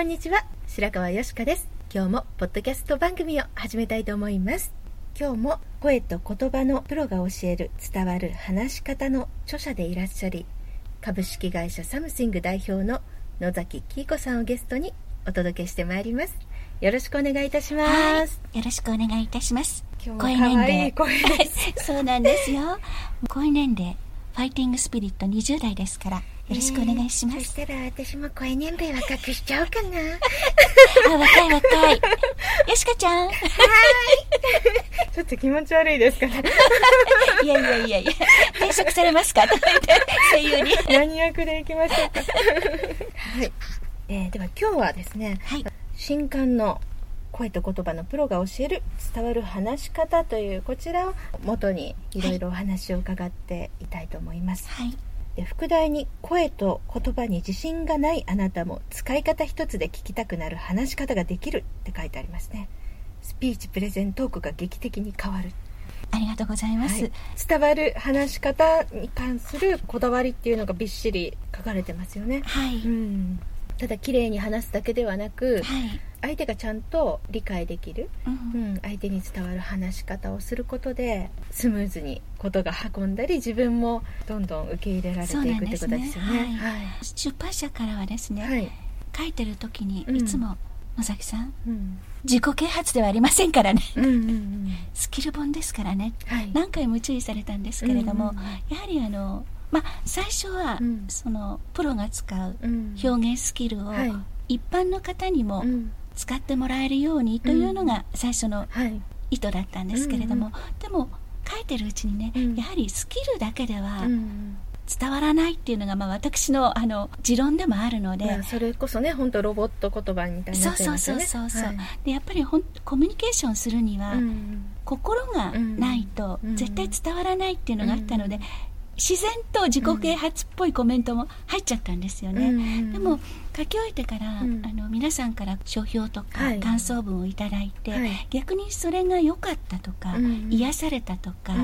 こんにちは。白川よしかです。今日もポッドキャスト番組を始めたいと思います。今日も声と言葉のプロが教える伝わる話し方の著者でいらっしゃり、株式会社サムシング代表の野崎紀子さんをゲストにお届けしてまいります。よろしくお願いいたします。はい、よろしくお願いいたします。今日声です。そうなんですよ。声年齢、ファイティングスピリット20代ですから、よろしくお願いします。そしたら私も声年齢若くしちゃおうかな。あ、若い若い。よしかちゃん。ちょっと気持ち悪いですかね。いやいやいやいや、転職されますか？とか言って、声優に。何役でいきましょうか。はい。えー、では今日はですね、はい。新刊の声と言葉のプロが教える伝わる話し方というこちらを元にいろいろお話を伺っていたいと思います、はい。で副題に「声と言葉に自信がないあなたも使い方一つで聞きたくなる話し方ができる」って書いてありますね。スピーチプレゼントークが劇的に変わる、ありがとうございます。はい。伝わる話し方に関するこだわりっていうのがびっしり書かれてますよね。はい。うんただ綺麗に話すだけではなくはい。相手がちゃんと理解できる、う。うんん、相手に伝わる話し方をすることでスムーズにことが運んだり自分もどんどん受け入れられていくってことですよね。はい出版社からはですね、はい、書いてる時にうんいつも、野崎さん、うん、自己啓発ではありませんからね。うんうんうんスキル本ですからね。はい何回も注意されたんですけれども、うんうんうんやはりあの、まあ、最初は、うん。そのプロが使ううん。表現スキルをはい。一般の方にもうん。使ってもらえるようにというのが最初のはい。意図だったんですけれども、うんでも書いてるうちにね、うん。やはりスキルだけではうん伝わらないっていうのが、まあ、私のあの持論でもあるので、まあ、それこそね本当ロボット言葉みたいになそうそうそうそうそう、はい。でやっぱりほんコミュニケーションするには、うん心がないとうん絶対伝わらないっていうのがあったので、うん自然と自己啓発っぽいコメントも入っちゃったんですよね、うんでも書き終えてから、うん。あの皆さんから書評とかはい感想文をいただいて、はい。逆にそれが良かったとか、うん癒されたとか、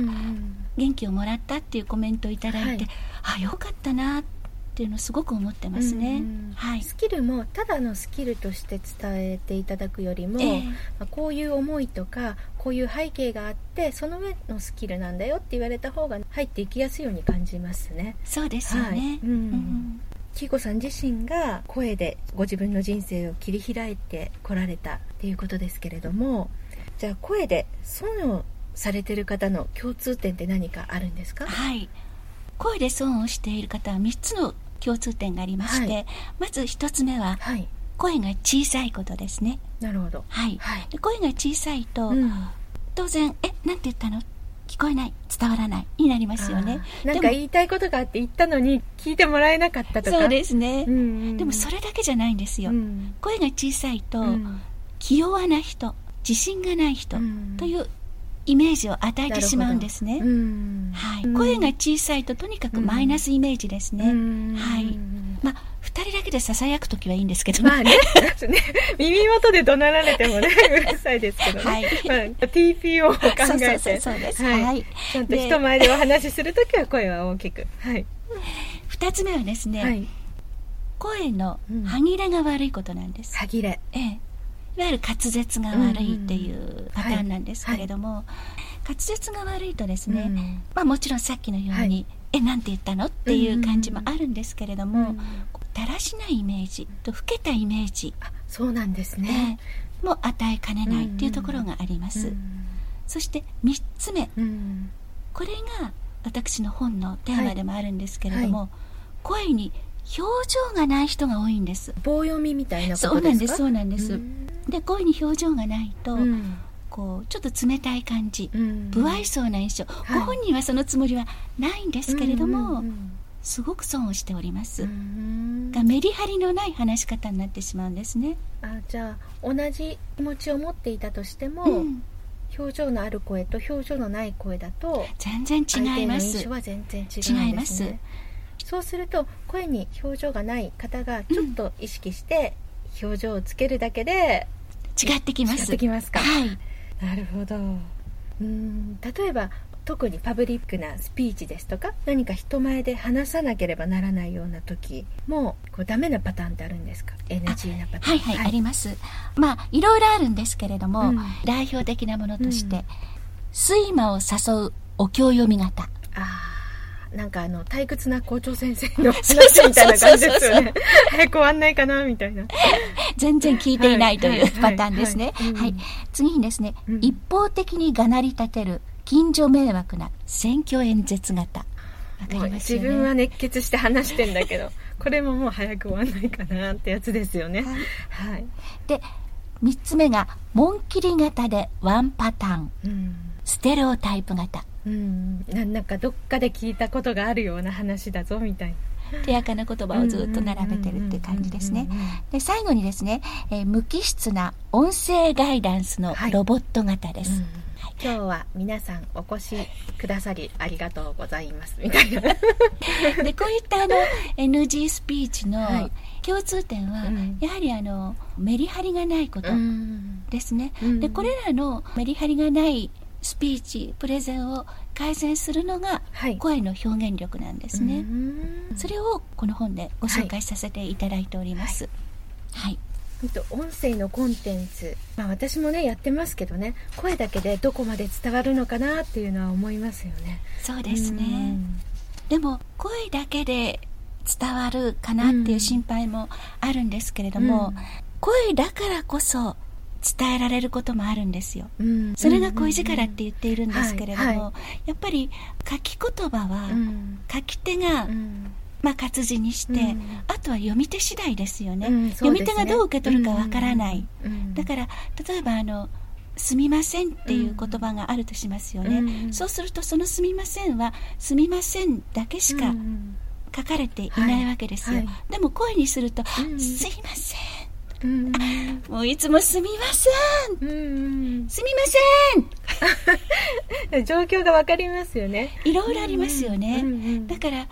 元気をもらったっていうコメントをいただいて、はい。あ良かったなっていうのをすごく思ってますね、うんはい。スキルもただのスキルとして伝えていただくよりも、ええ。まあこういう思いとかこういう背景があってその上のスキルなんだよって言われた方が入っていきやすいように感じますね。そうですよね、はい。うん。うんキーコさん自身が声でご自分の人生を切り開いてこられたっていうことですけれどもじゃあ声で損をされてる方の共通点って何かあるんですか？はい。声で損をしている方は3つの共通点がありまして、はい。まず1つ目ははい。声が小さいことですね。なるほど。はい、声が小さいと、うん。当然「えなんて言ったの？聞こえない。伝わらない」になりますよね。なんか言いたいことがあって言ったのに聞いてもらえなかったとか？そうですね、うんうんうん。でもそれだけじゃないんですよ、うん。声が小さいと、うん。気弱な人自信がない人うん。というイメージを与えてしまうんですね、うん。はい。うん声が小さいととにかくマイナスイメージですね、うん。はい。まあ2人だけでささやく時はいいんですけど、まあね。ね。耳元で怒鳴られてもね うるさいですけどね、はい。まあ、TPO を考えて。そうです。はい。はい。ちゃんとで人前でお話しするときは声は大きく。はい、2つ目はですね、はい、声のうん。歯切れが悪いことなんです、歯切れ。ええ、いわゆる滑舌が悪いっていうパターンなんですけれども、滑舌が悪いとですね、うん。まあ、もちろんさっきのように、はい。えなんて言ったのっていう感じもあるんですけれども、うんだらしないイメージと老けたイメージ、あそうなんですね、えーも与えかねないっていうところがあります、そして3つ目。うん。うんこれが私の本のテーマでもあるんですけれども、は声に表情がない人が多いんです。棒読みみたいなそうなんですかそうなんです、うん。で声に表情がないと、うん。こうちょっと冷たい感じ、うん。不愛想な印象、い。ご本人はそのつもりはないんですけれども、うんすごく損をしております、うん。がメリハリのない話し方になってしまうんですね、あじゃあ同じ気持ちを持っていたとしても、うん。表情のある声と表情のない声だと全然違います。印象は全然違うんです、ね、違いますそうすると声に表情がない方がちょっと意識して表情をつけるだけで違ってきま違っすてきますか、はい。なるほど。うん例えば特にパブリックなスピーチですとか何か人前で話さなければならないような時もこうダメなパターンってあるんですか？NG なパターン。はいはい、あります。まあいろいろあるんですけれども、うん。代表的なものとして、うん。睡魔を誘うお経読み方。あーなんかあの退屈な校長先生の 話みたいな感じですよね早く終わんないかなみたいな全然聞いていないというはいパターンですね。はい。次にですね、うん一方的にがなり立てる近所迷惑な選挙演説型。わかりますよね。自分は熱血して話してんだけど これももう早く終わんないかなってやつですよねはいはい、で、三つ目が、紋切り型でワンパターン。うんステレオタイプ型。うん、ななんかどっかで聞いたことがあるような話だぞみたいな。手垢な言葉をずっと並べてるって感じですね。で、最後にですね、えー無機質な音声ガイダンスのはい。ロボット型です。うんはい今日は皆さんお越しくださりありがとうございますみたいな。でこういったあの NG スピーチのはい。共通点は、うん。やはりあのメリハリがないことうん。ですね、うん。でこれらのメリハリがないスピーチプレゼンを改善するのがはい。声の表現力なんですね、うん。それをこの本でご紹介させていただいております。はい、ほんと音声のコンテンツ、まあ、私もねやってますけどね。声だけでどこまで伝わるのかなっていうのは思いますよね。そうですね、うん。でも声だけで伝わるかなっていう心配もあるんですけれども、うん。声だからこそ伝えられることもあるんですよ。うん。それが恋力って言っているんですけれども、はい。はやっぱり書き言葉はうん。書き手が、うん。まあ、活字にして、うん。あとは読み手次第ですよね,、うんね。読み手がどう受け取るかわからない、うん。だから例えばあの「すみません」っていう言葉があるとしますよね、うんそうするとその「すみません」は「すみません」だけしかうん書かれていないわけですよ、はい。はでも声にすると「うん。すいませうん。んもういつもすみません。うんすみません。状況がわかりますよね。いろいろありますよね、うんうんだから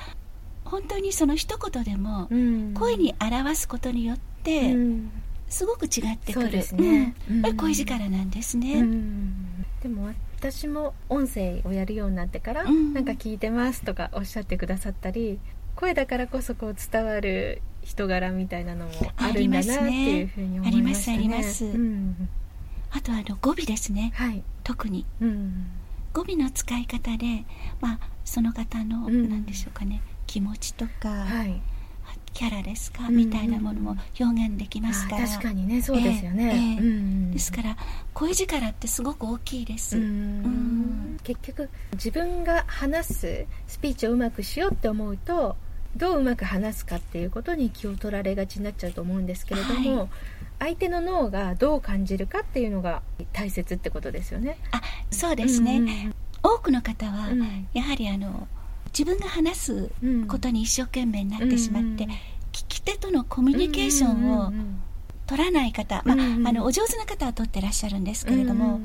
本当にその一言でもうん。声に表すことによってうん。すごく違ってくる、そうですね。うん。これうん声力なんですね、うん。でも私も音声をやるようになってから、うん。なんか聞いてますとかおっしゃってくださったり声だからこそこう伝わる人柄みたいなのもあるんだなっていうふうに思いましたね。ありますねあります。うん。あとはあの語尾ですね。はい、特に。うん。語尾の使い方で、まあ、その方のうん。何でしょうかね。気持ちとか、はい。キャラですか、うん。みたいなものも表現できますから。あ確かにね。そうですよね、ええうん。ですから声力ってすごく大きいです、うん。うん。結局自分が話すスピーチをうまくしようって思うとどううまく話すかっていうことに気を取られがちになっちゃうと思うんですけれども、はい。相手の脳がどう感じるかっていうのが大切ってことですよね。あそうですね、うん多くの方は、うん。やはりあの自分が話すうんことに一生懸命になってしまって、うん聞き手とのコミュニケーションを取らない方、うんうんまあ、あのお上手な方は取ってらっしゃるんですけれども、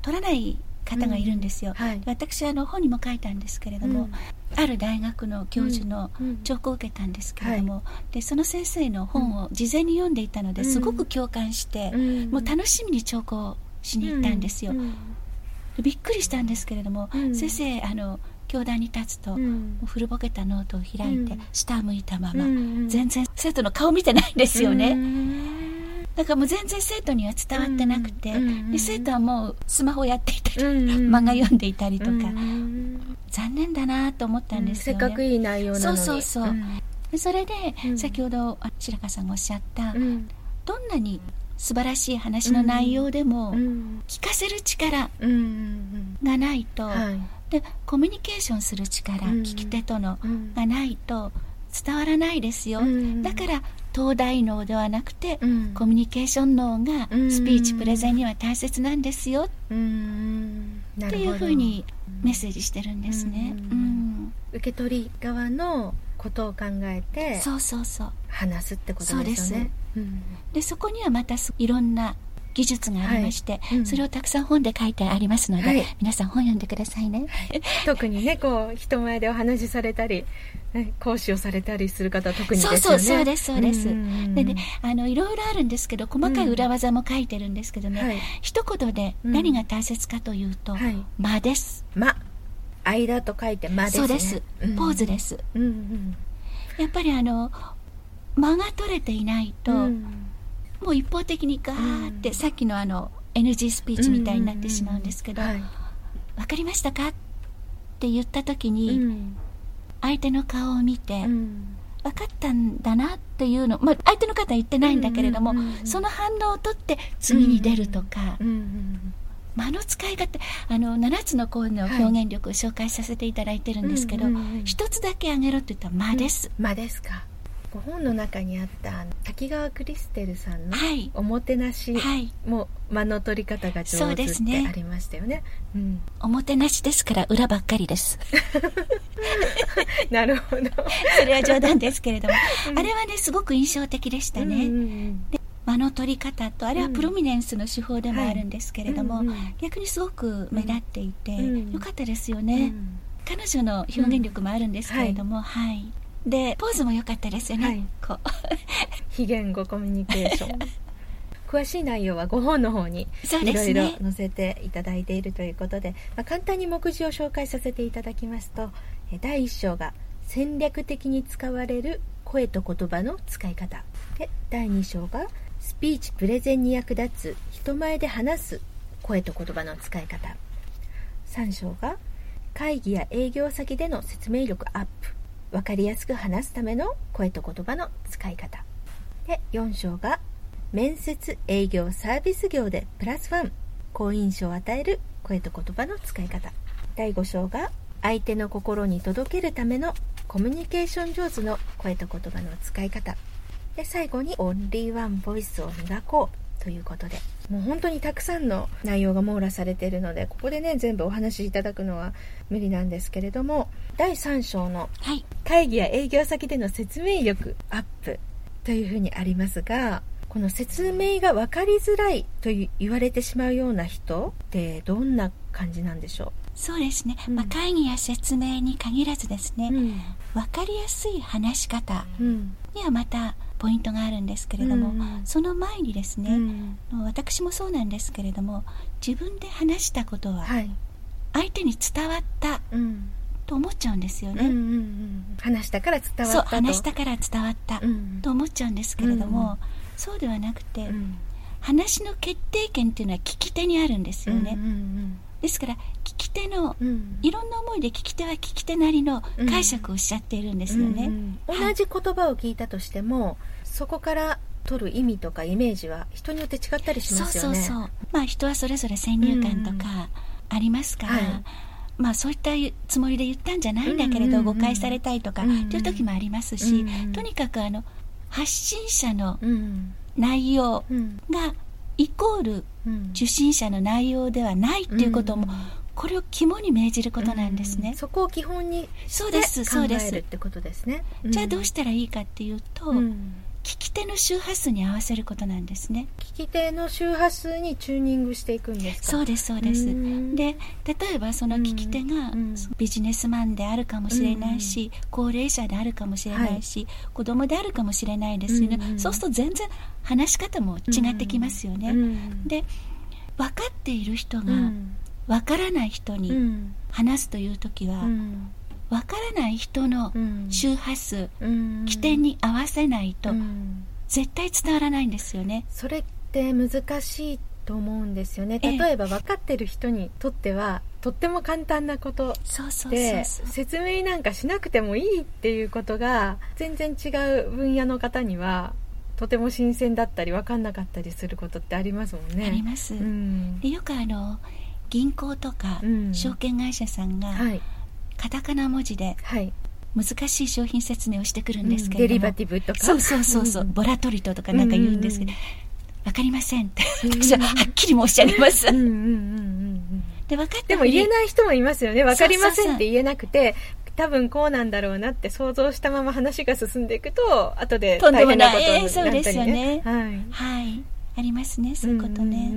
取らない方がいるんですよ、うん。はい。私あの本にも書いたんですけれども、うん。ある大学の教授の聴講を受けたんですけれども、でその先生の本を事前に読んでいたので、うん。すごく共感して、うん。もう楽しみに聴講しに行ったんですよ、うん。びっくりしたんですけれども、うん。先生あの教壇に立つと、うん。古ぼけたノートを開いて、うん。下向いたまま、うん。全然生徒の顔見てないんですよね、うんだからもう全然生徒には伝わってなくて、うんうんで生徒はもうスマホやっていたり、うん漫画読んでいたりとか、うん残念だなと思ったんですよね。せっかくいい内容なのに。そうそうそう。でそれで、うん。先ほどあ白川さんがおっしゃった、うん。どんなに素晴らしい話の内容でも、うん。聞かせる力うんうんがないと、はい。でコミュニケーションする力、うん。聞き手とのうん。がないと伝わらないですよ、うん。だから東大脳ではなくて、うん。コミュニケーション脳がうん。スピーチプレゼンには大切なんですよ。っていうふうにメッセージしてるんですね。受け取り側のことを考えてそうそうそう。話すってことですよね。そうでそこにはまたすいろんな技術がありまして、はい。うん。それをたくさん本で書いてありますので、はい。皆さん本読んでくださいね。特にねこう人前でお話しされたり、ね講師をされたりする方は特にですよね。そうそうそうですそうです。んうんうんでねあのいろいろあるんですけど細かい裏技も書いてるんですけどね、はい。一言で何が大切かというと、はい。間です。間。間と書いて間ですね。そうです、ん。ポーズです。うんうん。やっぱりあの間が取れていないと、うん。もう一方的にガーって、うん。さっきのあの NG スピーチみたいになってしまうんですけど、はい分かりましたか？って言った時に、うん相手の顔を見て、うん。分かったんだなっていうの、まあ、相手の方は言ってないんだけれども、うんうんうんうん。その反応をとって次に出るとか、うんうん間の使い方あの7つの声の表現力を紹介させていただいてるんですけど、うんうんうん一つだけあげろって言ったら間です、間ですかご本の中にあった滝川クリステルさんのはい。おもてなしはい。も間の取り方が上手ってありましたよね。うん。おもてなしですから裏ばっかりです。なるほど。それは冗談ですけれども、あれはねすごく印象的でしたね、うんうん間の取り方とあれはプロミネンスの手法でもあるんですけれども、うんうんうん。逆にすごく目立っていて、うん。よかったですようね、ん。彼女の表現力もあるんですけれども、はいでポーズも良かったですよね、はい。こう。非言語コミュニケーション。詳しい内容はご本の方にいろいろ載せていただいているということで、まあ、簡単に目次を紹介させていただきますとえ第1章が戦略的に使われる声と言葉の使い方。で第2章がスピーチプレゼンに役立つ人前で話す声と言葉の使い方。3章が会議や営業先での説明力アップ分かりやすく話すための声と言葉の使い方。で4章が面接営業サービス業でプラスワン。好印象を与える声と言葉の使い方。第5章が相手の心に届けるためのコミュニケーション上手の声と言葉の使い方。で最後にオンリーワンボイスを磨こうということで。もう本当にたくさんの内容が網羅されているのでここでね全部お話しいただくのは無理なんですけれども第3章のはい。会議や営業先での説明力アップというふうにありますがこの説明が分かりづらいと言われてしまうような人ってどんな感じなんでしょそうですね、うん。まあ、会議や説明に限らずですね、う、分かりやすい話し方うん。にはまたポイントがあるんですけれども、うん。うんその前にですね、うん。私もそうなんですけれども自分で話したことははい、相手に伝わったうん。と思っちゃうんですようんうんうね、ん、話したから伝わったそうと話したから伝わった、うん。と思っちゃうんですけれども、うんそうではなくて、うん。話の決定権っていうのは聞き手にあるんですよね、うんですから聞き手のうん。うんいろんな思いで聞き手は聞き手なりの解釈をしちゃっているんですよね、うんうん。はい。同じ言葉を聞いたとしてもそこから取る意味とかイメージは人によって違ったりしそうますよね。そうそうまあ人はそれぞれ先入観とかありますから、はい。まあそういったつもりで言ったんじゃないんだけれど、誤解されたりとか、うんうん。っていう時もありますし、とにかくあの発信者のうん。内容うん。がイコールうん。受信者の内容ではないっていうことも、うん。これを肝に銘じることなんですね、うん。そこを基本にそうですして考そうです。えるってことですね。じゃあどうししたらいいかっていうと、うん聞き手の周波数に合わせることなんですね。聞き手の周波数にチューニングしていくんですか？そうですそうです、うん。で例えばその聞き手がうん。ビジネスマンであるかもしれないし、高齢者であるかもしれないし、子供であるかもしれないですよね、そうすると全然話し方も違ってきますよね、うん。で分かっている人がうん。分からない人うにん。話すという時は、うん分からない人のうん。周波数、うん。起点に合わせないとうん。絶対伝わらないんですよね。それって難しいと思うんですよね。ええ。例えば分かってる人にとってはとっても簡単なことで説明なんかしなくてもいいっていうことが全然違う分野の方にはとても新鮮だったり分かんなかったりすることってありますもんね。あります、うん。でよくあの銀行とかうん。証券会社さんがはいカタカナ文字ではい、難しい商品説明をしてくるんですけデリれども、バティブとか？そうそうそうそう、ん。ボラトリトとかなんか言うんですけど、うん。わかりませんって。うん私ははっきり申し上げます、うんうんうんうんうん。で分かったでも言えいない人もいますよね。分かりませんって言えなくて多分こうなんだろうなって想像したまま話が進んでいくと後で大変なことになったりええそうですよね。はい。はいありますねそういうことね、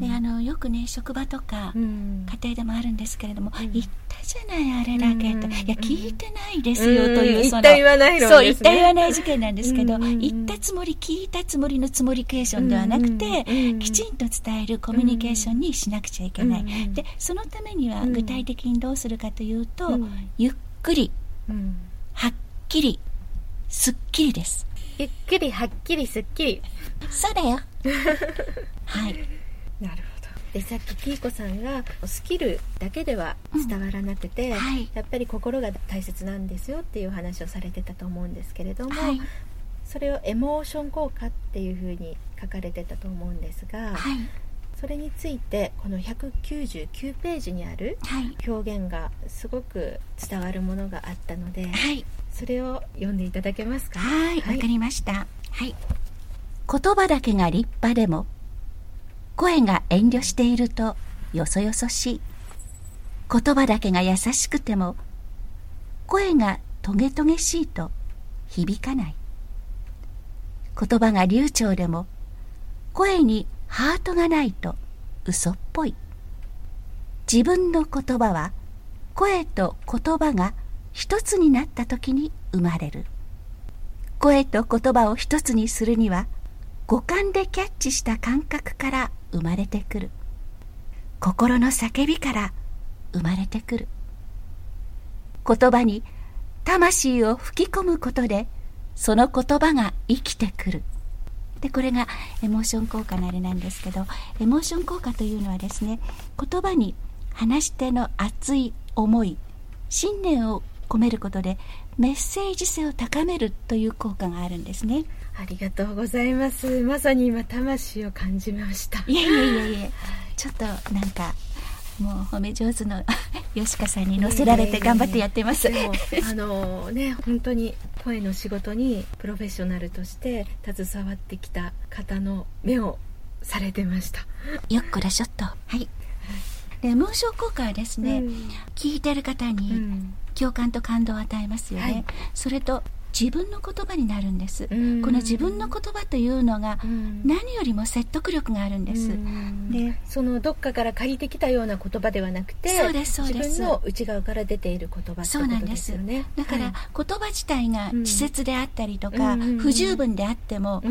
であのよくね職場とか、うん。家庭でもあるんですけれども、うん。言ったじゃないあれだけと、うんいや聞いてないですよという、うんその言った言わない論そう言った言わない事件なんですけど、うん言ったつもり聞いたつもりのつもりケーションではなくて、うんきちんと伝えるコミュニケーションにしなくちゃいけない、うんでそのためにはうん具体的にどうするかというと、うん。ゆっくりうんはっきりすっきりですゆっくりはっきりすっきり。そうだよ。はい。なるほど。でさっきキーコさんがスキルだけでは伝わらなくて、はい。やっぱり心が大切なんですよっていう話をされてたと思うんですけれども、はい。それをエモーション効果っていうふうに書かれてたと思うんですが、はい。それについてこの199ページにあるはい。表現がすごく伝わるものがあったのではいそれを読んでいただけますか？はい、わかりました。はい。言葉だけが立派でも、声が遠慮しているとよそよそしい。言葉だけが優しくても、声がトゲトゲしいと響かない。言葉が流暢でも、声にハートがないと嘘っぽい。自分の言葉は、声と言葉が一つになった時に生まれる。声と言葉を一つにするには五感でキャッチした感覚から生まれてくる。心の叫びから生まれてくる。言葉に魂を吹き込むことでその言葉が生きてくる。でこれがエモーション効果のあれなんですけどエモーション効果というのはですね言葉に話し手の熱い思い信念を込めることでメッセージ性を高めるという効果があるんですね。ありがとうございます。まさに今魂を感じました。いやいやいやいや ちょっとなんかもう褒め上手の 吉川さんに乗せられて頑張ってやってます。でもあのね本当に声の仕事にプロフェッショナルとして携わってきた方の目をされてました。よっこらしょっと。はい。でエモーション効果はですね、うん。聞いてる方うにん共感と感動を与えますよね、はい。それと自分の言葉になるんです、うん。この自分の言葉というのがうん。何よりも説得力があるんです、うん。でそのどっかから借りてきたような言葉ではなくてそうですそうです。自分の内側から出ている言葉そうなんでです。すよねだから、はい言葉自体が稚拙であったりとか、不十分であっても、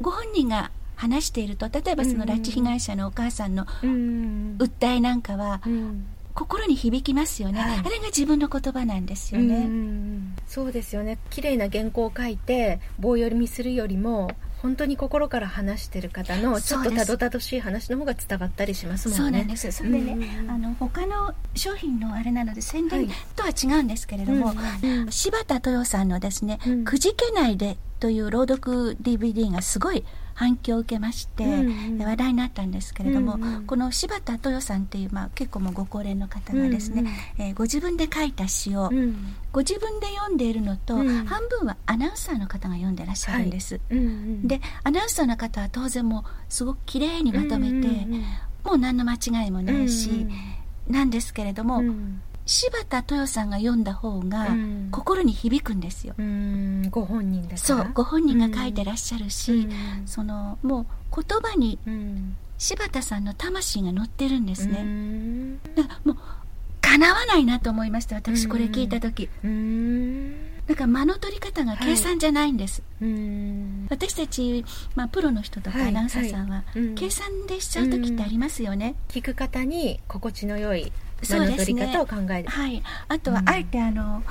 ご本人が話していると例えばその拉致被害者のお母さんのうん。訴えなんかはうん心に響きますよね、はい。あれが自分の言葉なんですよね、んそうですよね。綺麗な原稿を書いて棒読みするよりも本当に心から話してる方のちょっとたどたどしい話の方が伝わったりしますもんね。そうなんです。それでね、うんあの他の商品のあれなので宣伝はい。とは違うんですけれども、うん。柴田豊さんのですねうん「くじけないで」という朗読 DVD がすごい反響を受けまして、うんうん。で話題になったんですけれども、うんうん。この柴田豊さんっていう、まあ、結構もうご高齢の方がですね、うんうん。えーご自分で書いた詩を、うん。ご自分で読んでいるのと、うん。半分はアナウンサーの方が読んでらっしゃるんです。うんうん。でアナウンサーの方は当然もうすごく綺麗にまとめて、うんうんもう何の間違いもないし、うん。なんですけれども、うん柴田豊さんが読んだ方がうん。心に響くんですよ。うん。ご本人だから。そうご本人が書いてらっしゃるし、うん。そのもう言葉にうん。柴田さんの魂が乗ってるんですうね。ん。だからもう叶わないなと思いました私これ聞いた時。うん。なんか間の取り方が計算じゃないんです。うん。私たち、まあ、プロの人とかはいアナウンサーさんは、はいうん。計算でしちゃう時ってありますよね。聞く方に心地の良いそうですね。取り方を考える？はい、あとはうん。あえてあの、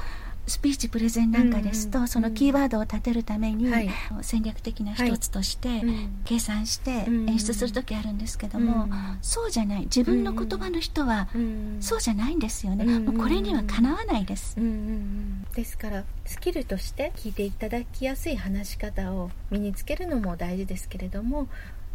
スピーチプレゼンなんかですと、うん。そのキーワードを立てるために、はい。戦略的な一つとして、うん。計算してうん。演出する時あるんですけども、うん。そうじゃない。自分の言葉の人は、うん。そうじゃないんですよね、うん。もうこれにはかなわないです、ですからスキルとして聞いていただきやすい話し方を身につけるのも大事ですけれども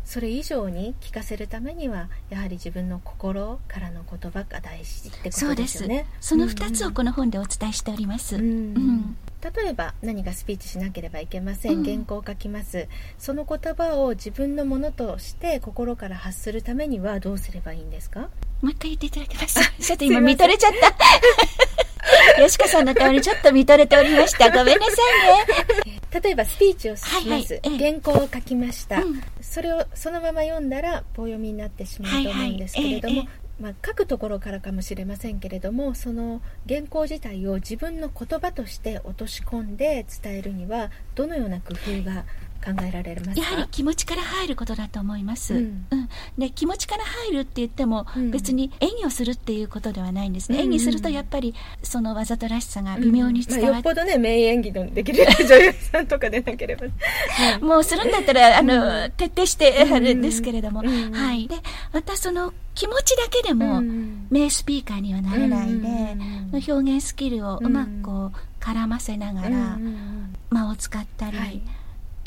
それ以上に聞かせるためにはやはり自分の心からの言葉が大事ってことでそうです。すよね。その2つをこの本でお伝えしております、うん。うん。例えば何かスピーチしなければいけません、うん。原稿を書きます。その言葉を自分のものとして心から発するためにはどうすればいいんですか？もう一回言っていただけます？ちょっと今見とれちゃった。吉川さんの顔にちょっと見とれておりました。ごめんなさいね例えばスピーチをします、はいはいええ。原稿を書きました、うん。それをそのまま読んだら棒読みになってしまうと思うんですけれども、はいはいまあ、書くところからかもしれませんけれどもその原稿自体を自分の言葉として落とし込んで伝えるにはどのような工夫が考えられますか？やはり気持ちから入ることだと思います、ううん。んで気持ちから入るって言っても、うん。別に演技をするっていうことではないんですね、うん。うん演技するとやっぱりそのわざとらしさが微妙に伝まあ、わって、よっぽどね名演技のできる女優さんとかでなければ、もうするんだったらあの、うん徹底してうんあれですけれども、うん。はい。でまたその気持ちだけでも、うん。名スピーカーにはなれないで、表現スキルをうまくこう絡ませながら、うん。うん。間を使ったり、はい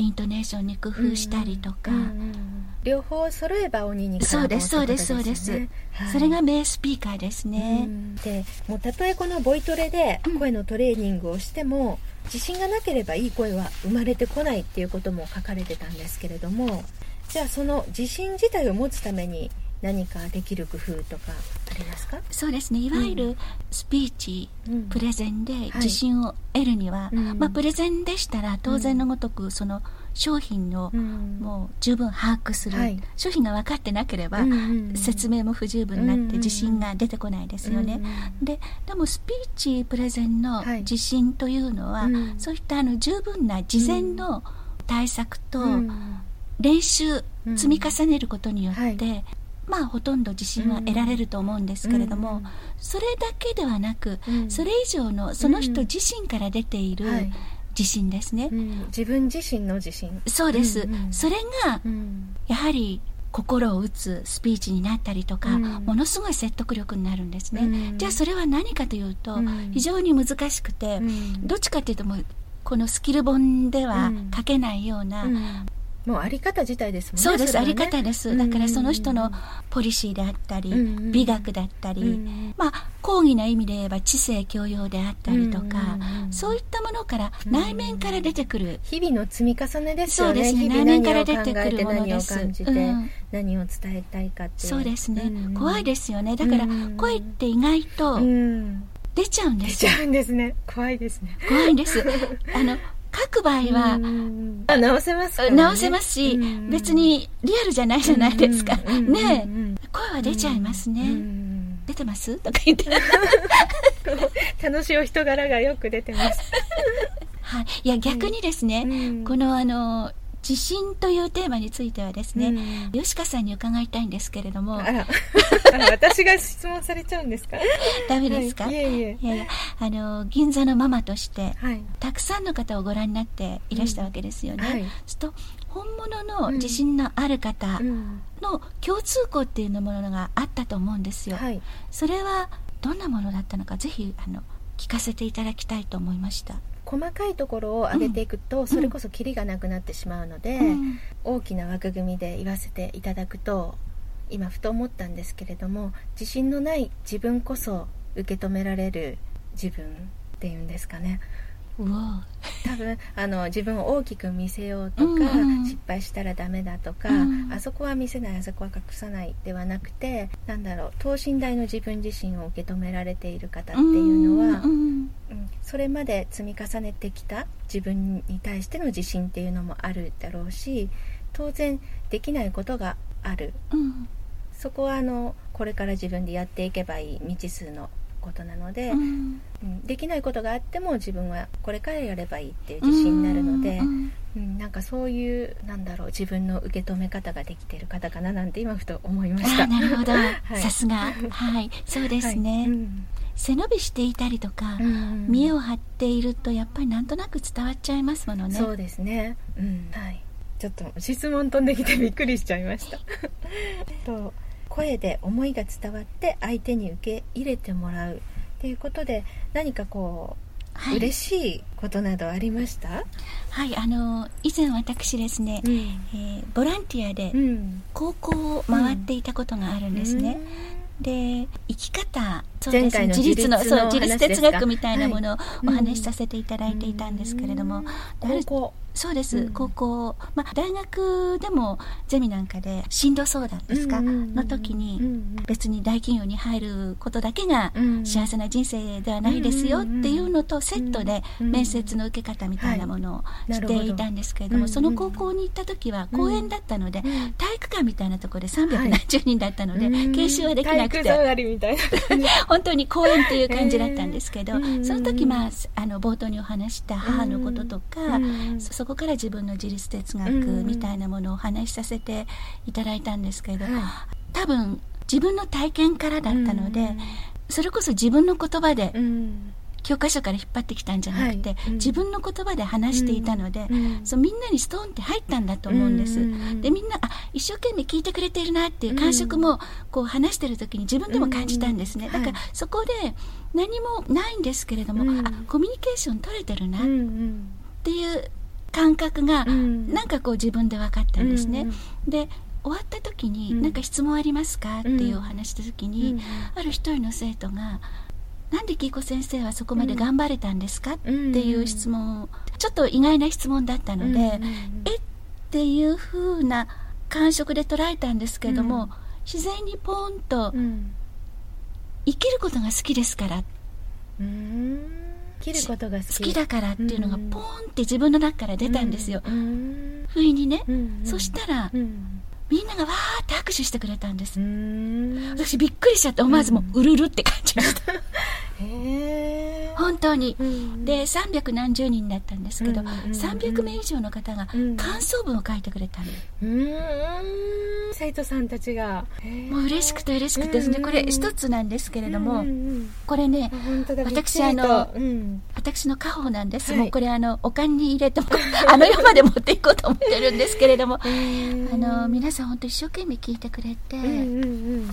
イントネーションに工夫したりとか、うんうんうん両方揃えば鬼にそうですそうですそうです、それが名スピーカーですね、うん。でもうたとえこのボイトレで声のトレーニングをしても、自信がなければいい声は生まれてこないっていうことも書かれてたんですけれどもじゃあその自信自体を持つために何かできる工夫とかありますか、そうですね。いわゆるスピーチ、うん。プレゼンで自信を得るには、うん。まあ、プレゼンでしたら当然のごとくその商品をうん。もう十分把握する、はい。商品が分かってなければ、うんうんうん。説明も不十分になっうんうんうん。て自信が出てこないですよね、うんうんででもスピーチプレゼンのはい。自信というのは、うん。そういったあの十分な事前の対策とうん。練習うん。積み重ねることによって、はいまあほとんど自信は得られると思うんですけれども、うん。それだけではなく、うん。それ以上のその人自身から出ているはい。自信ですね、うん。自分自身の自信。そうです、うんうん。それがうん。やはり心を打つスピーチになったりとか、うん。ものすごい説得力になるんですね、うん。じゃあそれは何かというと、うん。非常に難しくて、うん。どっちかというともうこのスキル本ではうん。書けないような、うんもうあり方自体ですもんねそうです、ね。あり方です、だからその人のポリシーであったり、うんうん。美学だったり、うんまあ講義な意味で言えば知性教養であったりとか、うんうんうん。そういったものから内面から出てくる、日々の積み重ねですよね。そうですね内面から出てくるものです何を感じて、うん。何を伝えたいかっていう。そうですね、うん怖いですよね。だからうん。声って意外とうん。出ちゃうんですよ、出ちゃうんですね。怖いですね。怖いんです。あの書く場合は、うん。あ直せますね？直せますし、うん。別にリアルじゃないじゃないですか、ね声は出ちゃいますね、うん。出てます？とか言って。楽しいお人柄がよく出てます。はい、いや逆にですね、うん。このあの自信というテーマについてはですね、うん。吉川さんに伺いたいんですけれども。私が質問されちゃうんですか？ダメですか、はいい、えいえ。いやいやあの銀座のママとしてはい。たくさんの方をご覧になっていらしたわけですよね、うんはい。と本物の自信のある方うん。の共通項っていうものがあったと思うんですよ、はい。それはどんなものだったのかぜひあの聞かせていただきたいと思いました、細かいところを上げていくと、それこそキリがなくなってしまうので、うん。大きな枠組みで言わせていただくと今ふと思ったんですけれども自信のない自分こそ受け止められる自分っていうんですかね多分あの自分を大きく見せようとか、うんうん。失敗したらダメだとか、うん。あそこは見せないあそこは隠さないではなくてなんだろう等身大の自分自身を受け止められている方っていうのは、うん。うんそれまで積み重ねてきた自分に対しての自信っていうのもあるだろうし当然できないことがある。うん。そこはあのこれから自分でやっていけばいい未知数のことなので、うん。うんできないことがあっても自分はこれからやればいいっていう自信になるので、うん。うんなんかそういうなんだろう自分の受け止め方ができている方かななんて今ふと思いました。あなるほど、はい。さすが。はい。そうですね、はい。うん。背伸びしていたりとか、うん。見栄を張っているとやっぱりなんとなく伝わっちゃいますものね。そうですね、うん。はい、ちょっと質問飛んできてびっくりしちゃいました。と声で思いが伝わって相手に受け入れてもらうっていうことで何かこう、はい。嬉しいことなどありました、はいあの以前私ですね、ん。えーボランティアでうん。高校を回っていたことがあるんですね、で生き方前回の自立のそう自立哲学みたいなものをはい。お話しさせていただいていたんですけれども、高校そうです、うん。高校、まあ、大学でもゼミなんかで進路相談ですか、うんうんうんの時に、別に大企業に入ることだけがうん。幸せな人生ではないですよっていうのとセットでうん面接の受け方みたいなものをはい。していたんですけれども、その高校に行った時は公園だったので、ん。体育館みたいなところで370人だったので、うん。研修はできなくて。本当に公園っていう感じだったんですけど、えー。その時、まあ、あの冒頭にお話した母のこととか、うんそそこから自分の自立哲学うんみたいなものをお話しさせていただいたんですけど、は多分自分の体験からだったので、うん。それこそ自分の言葉でうん教科書から引っ張ってきたんじゃなくて、はい。うん。自分の言葉で話していたので、うん。そうみんなにストーンって入ったんだと思うんです、うん。でみんなあ一生懸命聞いてくれているなっていう感触もこう話してる時に自分でも感じたんですね、うん。だからはい。そこで何もないんですけれども、うん。あコミュニケーション取れてるなっていう感覚がうん。なんかこう自分で分かったんですね、うんで終わった時に「うん。なんか質問ありますか?」っていうお話した時に、うん。ある一人の生徒が「なんでキイコ先生はそこまで頑張れたんですか?」っていう質問をちょっと意外な質問だったので、うんえ？っていう風な感触で捉えたんですけども、うん。自然にポーンとうん。生きることが好きですから。うん。切ることが好き。好きだからっていうのがうん。ポーンって自分の中から出たんですよ、うん不意にね、うん。そしたら、うんみんながわーって拍手してくれたんです、うん。私びっくりしちゃって思わずもううるるって感じました、本当に、うん。で300何十人だったんですけど、うんうんうん300名以上の方がうん。感想文を書いてくれたんです、うん。生徒さんたちが。もう嬉しくて嬉しくて、うんでこれ一つなんですけれども、これね私あのうん。私の家宝なんです、はい。もうこれあのお棺に入れても あの世まで持っていこうと思ってるんですけれども、あの皆さん本当一生懸命聞いてくれて、うんうんうん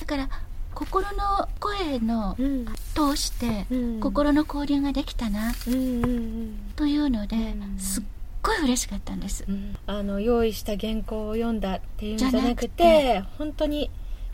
だから心の声のうん。うん通してうん。心の交流ができたなうんうんうん。というので、うん。すっごい嬉しかったんです、あの用意した原稿を読んだっていうんじゃなくてて本当に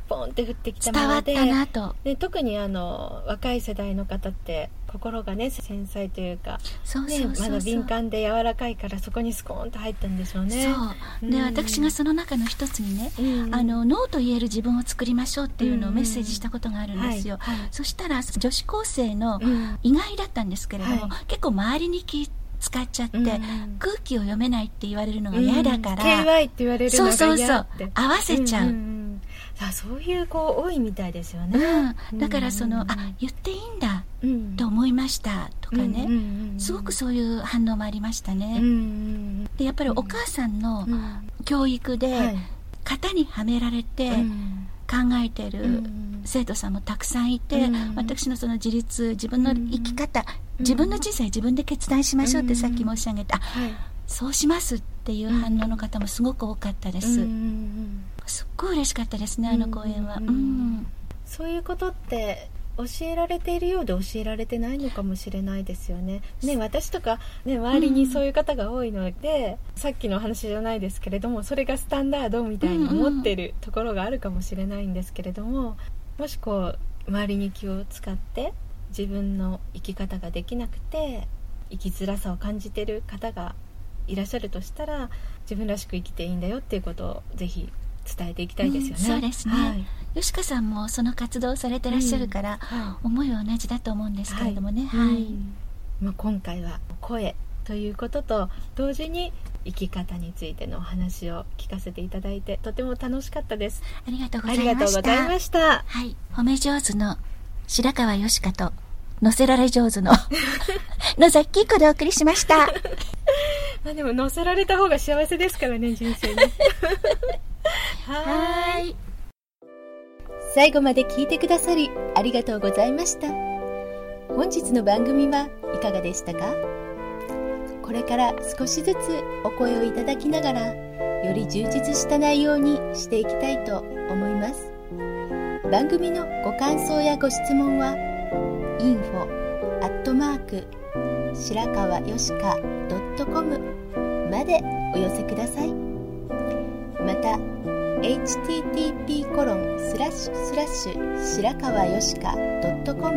ポンって降ってきた伝わっままでたなと。で特にあの若い世代の方って心がね繊細というか、そうね、まだ敏感で柔らかいからそこにスコーンと入ったんでしょうね。そう。で、うん。私がその中の一つにね、うん。あのノーと言える自分を作りましょうっていうのをメッセージしたことがあるんですよ、はいはい。そしたら女子高生のうん。意外だったんですけれども、はい。結構周りに気使っちゃって、うん空気を読めないって言われるのが嫌だから、うん KY って言われるのがそうそうそう合わせちゃう、んんん。あそういう子多いみたいですよね、うん、だからその、うんあ言っていいんだうんと思いましたとかね、すごくそういう反応もありましたね、でやっぱりお母さんの教育で、はい。型にはめられてうん。考えてるうん生徒さんもたくさんいて、うん。私のその自立自分の生き方、自分の人生自分で決断しましょうってさっき申し上げた、あはい。そうしますっていう反応の方もすごく多かったです、すっごい嬉しかったですねあの講演は、ううんん。そういうことって教えられているようで教えられてないのかもしれないですよね。ね私とか、ね、周りにそういう方が多いので、さっきの話じゃないですけれどもそれがスタンダードみたいに思ってるところがあるかもしれないんですけれどももしこう周りに気を使って自分の生き方ができなくて生きづらさを感じてる方がいらっしゃるとしたら自分らしく生きていいんだよっていうことをぜひ伝えていきたいですよね。うんそうですね。はい。吉川さんもその活動をされてらっしゃるから、はい。思いは同じだと思うんですけれどもね。はい、うん。まあ、今回は声ということと同時に生き方についてのお話を聞かせていただいてとても楽しかったです。ありがとうごありがとうざいましたございました。はい。褒め上手の白川よしかと乗せられ上手の野崎子でお送りしました。まあでも乗せられた方が幸せですからね人生にはい。最後まで聞いてくださりありがとうございました。本日の番組はいかがでしたか？これから少しずつお声をいただきながらより充実した内容にしていきたいと思います。番組のご感想やご質問は info アットマーク白川よしか .com までお寄せください。また http コロンスラッシュスラッシュ白川よしか .com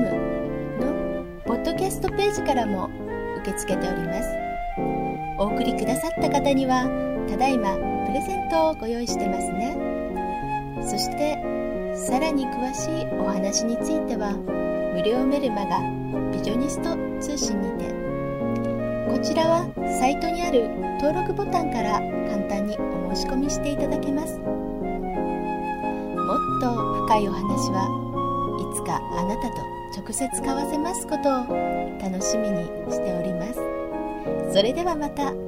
のポッドキャストページからも受け付けております。お送りくださった方にはただいまプレゼントをご用意してますね。そしてさらに詳しいお話については無料メルマガビジョニスト通信にて。こちらはサイトにある登録ボタンから簡単にお申し込みしていただけます。もっと深いお話はいつかあなたと直接交わせますことを楽しみにしております。それではまた。